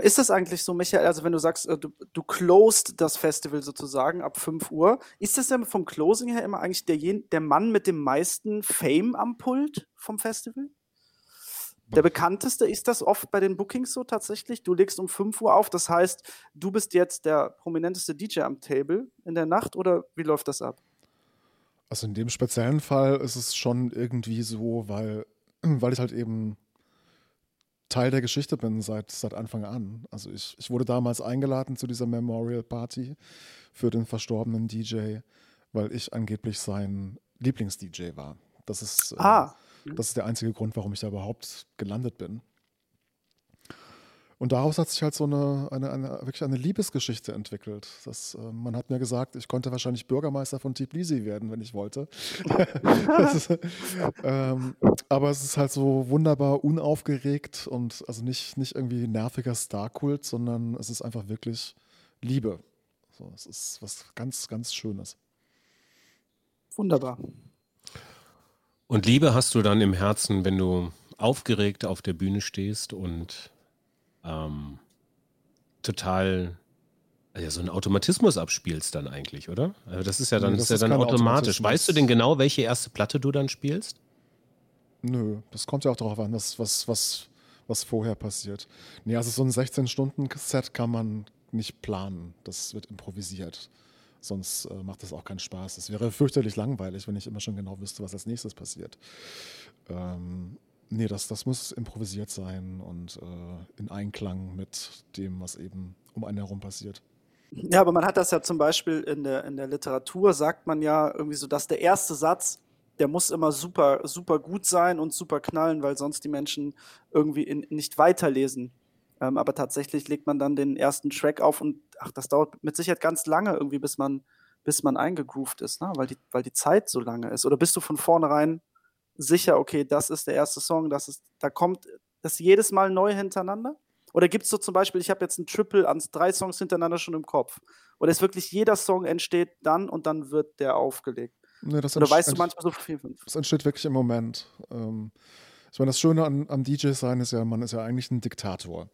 Ist das eigentlich so, Michael, also wenn du sagst, äh, du, du closed das Festival sozusagen ab 5 Uhr, ist das denn vom Closing her immer eigentlich der, der Mann mit dem meisten Fame am Pult vom Festival? Der bekannteste ist das oft bei den Bookings so tatsächlich. Du legst um 5 Uhr auf, das heißt, du bist jetzt der prominenteste DJ am Table in der Nacht oder wie läuft das ab? Also in dem speziellen Fall ist es schon irgendwie so, weil, weil ich halt eben Teil der Geschichte bin seit, seit Anfang an. Also ich, ich wurde damals eingeladen zu dieser Memorial Party für den verstorbenen DJ, weil ich angeblich sein Lieblings-DJ war. Das ist, äh, ah. äh, das ist der einzige Grund, warum ich da überhaupt gelandet bin. Und daraus hat sich halt so eine, eine, eine wirklich eine Liebesgeschichte entwickelt. Das, äh, man hat mir gesagt, ich konnte wahrscheinlich Bürgermeister von Tbilisi werden, wenn ich wollte. ist, ähm, aber es ist halt so wunderbar unaufgeregt und also nicht, nicht irgendwie nerviger Starkult, sondern es ist einfach wirklich Liebe. So, es ist was ganz, ganz Schönes. Wunderbar. Und Liebe hast du dann im Herzen, wenn du aufgeregt auf der Bühne stehst und ähm, total also so einen Automatismus abspielst dann eigentlich, oder? Also das ist ja dann, nee, ist ja dann automatisch. Weißt du denn genau, welche erste Platte du dann spielst? Nö, das kommt ja auch darauf an, was, was, was, was vorher passiert. Nee, also so ein 16-Stunden-Set kann man nicht planen. Das wird improvisiert. Sonst äh, macht das auch keinen Spaß. Es wäre fürchterlich langweilig, wenn ich immer schon genau wüsste, was als nächstes passiert. Ähm, Nee, das, das muss improvisiert sein und äh, in Einklang mit dem, was eben um einen herum passiert. Ja, aber man hat das ja zum Beispiel in der, in der Literatur, sagt man ja irgendwie so, dass der erste Satz, der muss immer super, super gut sein und super knallen, weil sonst die Menschen irgendwie in, nicht weiterlesen. Ähm, aber tatsächlich legt man dann den ersten Track auf und ach, das dauert mit Sicherheit ganz lange irgendwie, bis man, bis man eingegroovt ist, ne? weil, die, weil die Zeit so lange ist. Oder bist du von vornherein sicher, okay, das ist der erste Song, das ist, da kommt das jedes Mal neu hintereinander? Oder gibt es so zum Beispiel, ich habe jetzt ein Triple an drei Songs hintereinander schon im Kopf. Oder ist wirklich jeder Song entsteht dann und dann wird der aufgelegt? Nee, das Oder weißt du manchmal so fünf? Das entsteht wirklich im Moment. Ähm, ich meine, das Schöne an, am DJ sein ist ja, man ist ja eigentlich ein Diktator.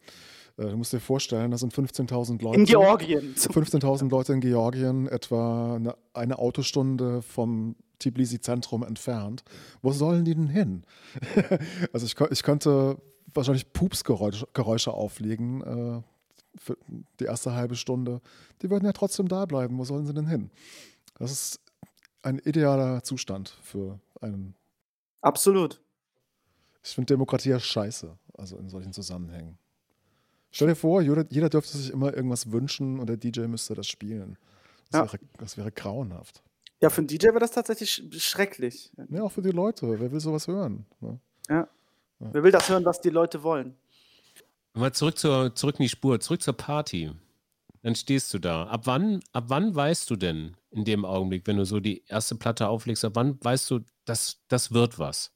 Äh, du musst dir vorstellen, das sind 15.000 Leute. In Georgien. 15.000 Leute in Georgien, etwa eine, eine Autostunde vom Tbilisi-Zentrum entfernt. Wo sollen die denn hin? also ich, ich könnte wahrscheinlich Pupsgeräusche auflegen äh, für die erste halbe Stunde. Die würden ja trotzdem da bleiben. Wo sollen sie denn hin? Das ist ein idealer Zustand für einen. Absolut. Ich finde Demokratie ja scheiße, also in solchen Zusammenhängen. Stell dir vor, jeder, jeder dürfte sich immer irgendwas wünschen und der DJ müsste das spielen. Das, ja. wäre, das wäre grauenhaft. Ja, für einen DJ wäre das tatsächlich schrecklich. Ja, auch für die Leute. Wer will sowas hören? Ne? Ja. ja. Wer will das hören, was die Leute wollen? Mal zurück, zur, zurück in die Spur, zurück zur Party. Dann stehst du da. Ab wann, ab wann weißt du denn in dem Augenblick, wenn du so die erste Platte auflegst, ab wann weißt du, dass das wird was?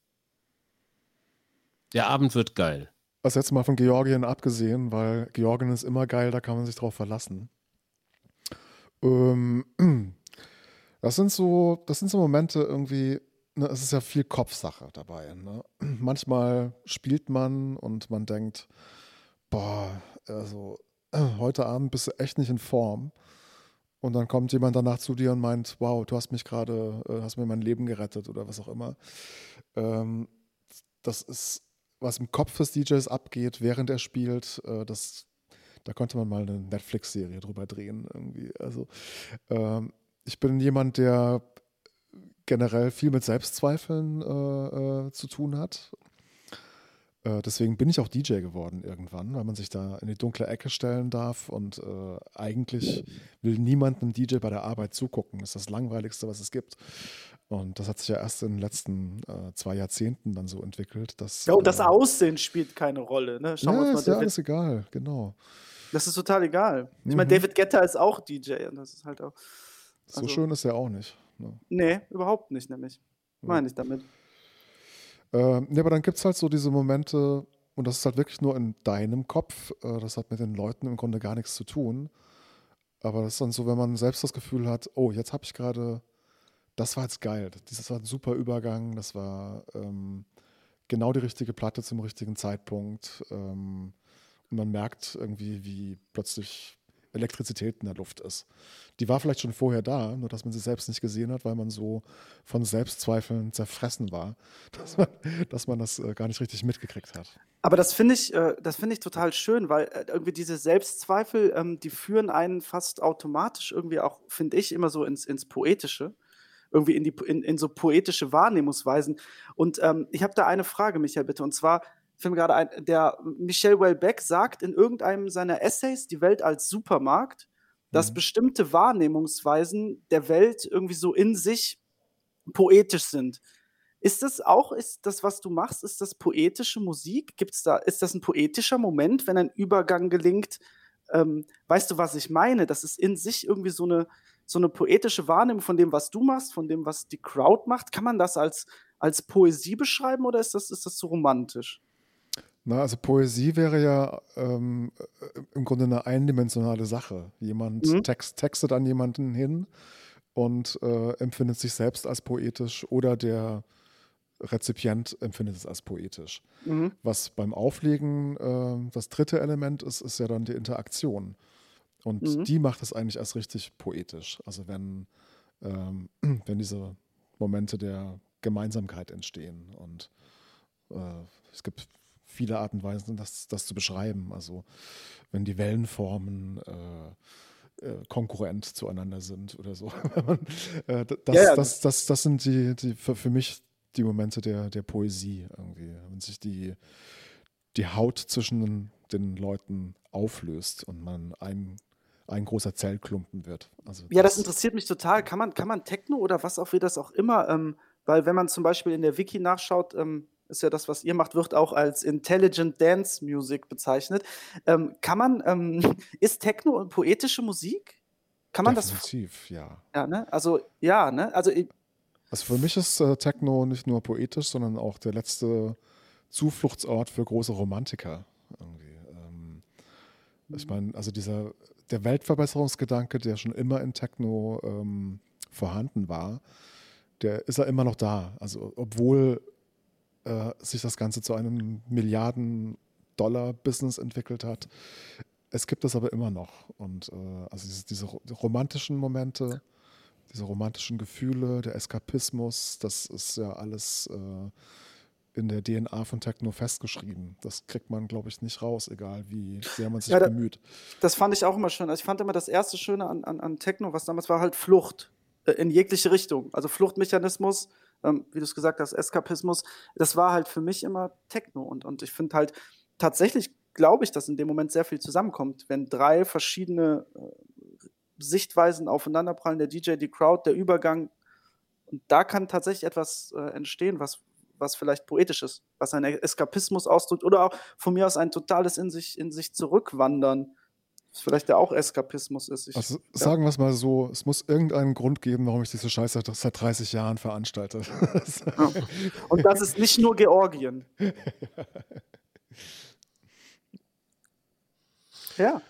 Der Abend wird geil. Also jetzt mal von Georgien abgesehen, weil Georgien ist immer geil, da kann man sich drauf verlassen. Ähm, Das sind so, das sind so Momente irgendwie, ne, es ist ja viel Kopfsache dabei. Ne? Manchmal spielt man und man denkt, boah, also heute Abend bist du echt nicht in Form. Und dann kommt jemand danach zu dir und meint, wow, du hast mich gerade, äh, hast mir mein Leben gerettet oder was auch immer. Ähm, das ist, was im Kopf des DJs abgeht, während er spielt, äh, das, da könnte man mal eine Netflix-Serie drüber drehen irgendwie. Also ähm, ich bin jemand, der generell viel mit Selbstzweifeln äh, äh, zu tun hat. Äh, deswegen bin ich auch DJ geworden irgendwann, weil man sich da in die dunkle Ecke stellen darf und äh, eigentlich will niemand einem DJ bei der Arbeit zugucken. Das ist das Langweiligste, was es gibt. Und das hat sich ja erst in den letzten äh, zwei Jahrzehnten dann so entwickelt. Dass, ja, und das äh, Aussehen spielt keine Rolle. Ne? Schauen ja, ist ja alles egal, genau. Das ist total egal. Ich meine, mhm. David Guetta ist auch DJ und das ist halt auch. So also, schön ist er auch nicht. Ne? Nee, überhaupt nicht, nämlich. Meine ich damit. Ähm, ja, aber dann gibt es halt so diese Momente, und das ist halt wirklich nur in deinem Kopf. Äh, das hat mit den Leuten im Grunde gar nichts zu tun. Aber das ist dann so, wenn man selbst das Gefühl hat, oh, jetzt habe ich gerade, das war jetzt geil. Das war ein super Übergang. Das war ähm, genau die richtige Platte zum richtigen Zeitpunkt. Ähm, man merkt irgendwie, wie plötzlich Elektrizität in der Luft ist. Die war vielleicht schon vorher da, nur dass man sie selbst nicht gesehen hat, weil man so von Selbstzweifeln zerfressen war, dass man, dass man das äh, gar nicht richtig mitgekriegt hat. Aber das finde ich, äh, das ich total schön, weil äh, irgendwie diese Selbstzweifel, ähm, die führen einen fast automatisch irgendwie auch, finde ich, immer so ins, ins Poetische irgendwie in, die, in, in so poetische Wahrnehmungsweisen. Und ähm, ich habe da eine Frage, Michael, bitte. Und zwar, ich finde gerade ein, der Michel Welbeck sagt in irgendeinem seiner Essays, die Welt als Supermarkt, dass mhm. bestimmte Wahrnehmungsweisen der Welt irgendwie so in sich poetisch sind. Ist das auch, ist das, was du machst, ist das poetische Musik? Gibt's da, ist das ein poetischer Moment, wenn ein Übergang gelingt? Ähm, weißt du, was ich meine? Das ist in sich irgendwie so eine, so eine poetische Wahrnehmung von dem, was du machst, von dem, was die Crowd macht. Kann man das als, als Poesie beschreiben oder ist das, ist das so romantisch? Na, also Poesie wäre ja ähm, äh, im Grunde eine eindimensionale Sache. Jemand mhm. text, textet an jemanden hin und äh, empfindet sich selbst als poetisch oder der Rezipient empfindet es als poetisch. Mhm. Was beim Auflegen äh, das dritte Element ist, ist ja dann die Interaktion. Und mhm. die macht es eigentlich erst richtig poetisch. Also wenn, ähm, wenn diese Momente der Gemeinsamkeit entstehen. Und äh, es gibt viele Arten und Weisen, das, das zu beschreiben. Also wenn die Wellenformen äh, äh, konkurrent zueinander sind oder so. äh, das, ja. Das, das, das, sind die, die für, für mich die Momente der, der Poesie irgendwie. Wenn sich die, die Haut zwischen den Leuten auflöst und man ein, ein großer Zellklumpen wird. Also ja, das, das, interessiert mich total. Kann man, kann man Techno oder was auch wie das auch immer, ähm, weil wenn man zum Beispiel in der Wiki nachschaut, ähm, ist ja das, was ihr macht, wird auch als Intelligent Dance Music bezeichnet. Ähm, kann man, ähm, ist Techno und poetische Musik? Kann man Definitiv, das? ja. Ja, ne? Also, ja, ne? Also, also für mich ist äh, Techno nicht nur poetisch, sondern auch der letzte Zufluchtsort für große Romantiker. Irgendwie. Ähm, ich meine, also dieser, der Weltverbesserungsgedanke, der schon immer in Techno ähm, vorhanden war, der ist ja immer noch da. Also obwohl äh, sich das Ganze zu einem Milliarden-Dollar-Business entwickelt hat. Es gibt es aber immer noch. Und äh, also diese, diese, romantischen Momente, diese romantischen Gefühle, der Eskapismus, das ist ja alles äh, in der DNA von Techno festgeschrieben. Das kriegt man, glaube ich, nicht raus, egal wie sehr man sich ja, da, bemüht. Das fand ich auch immer schön. Also ich fand immer das erste Schöne an, an, an Techno, was damals war, halt Flucht äh, in jegliche Richtung. Also Fluchtmechanismus, ähm, wie du es gesagt hast, Eskapismus, das war halt für mich immer Techno. Und, und ich finde halt tatsächlich, glaube ich, dass in dem Moment sehr viel zusammenkommt, wenn drei verschiedene äh, Sichtweisen aufeinanderprallen, der DJ, die Crowd, der Übergang. Und da kann tatsächlich etwas äh, entstehen, was, was vielleicht poetisch ist, was einen Eskapismus ausdrückt oder auch von mir aus ein totales in sich, in sich zurückwandern was vielleicht ja auch Eskapismus ist. Ich, also, sagen wir es mal so, es muss irgendeinen Grund geben, warum ich diese Scheiße seit 30 Jahren veranstalte. Ja. Und das ist nicht nur Georgien. ja.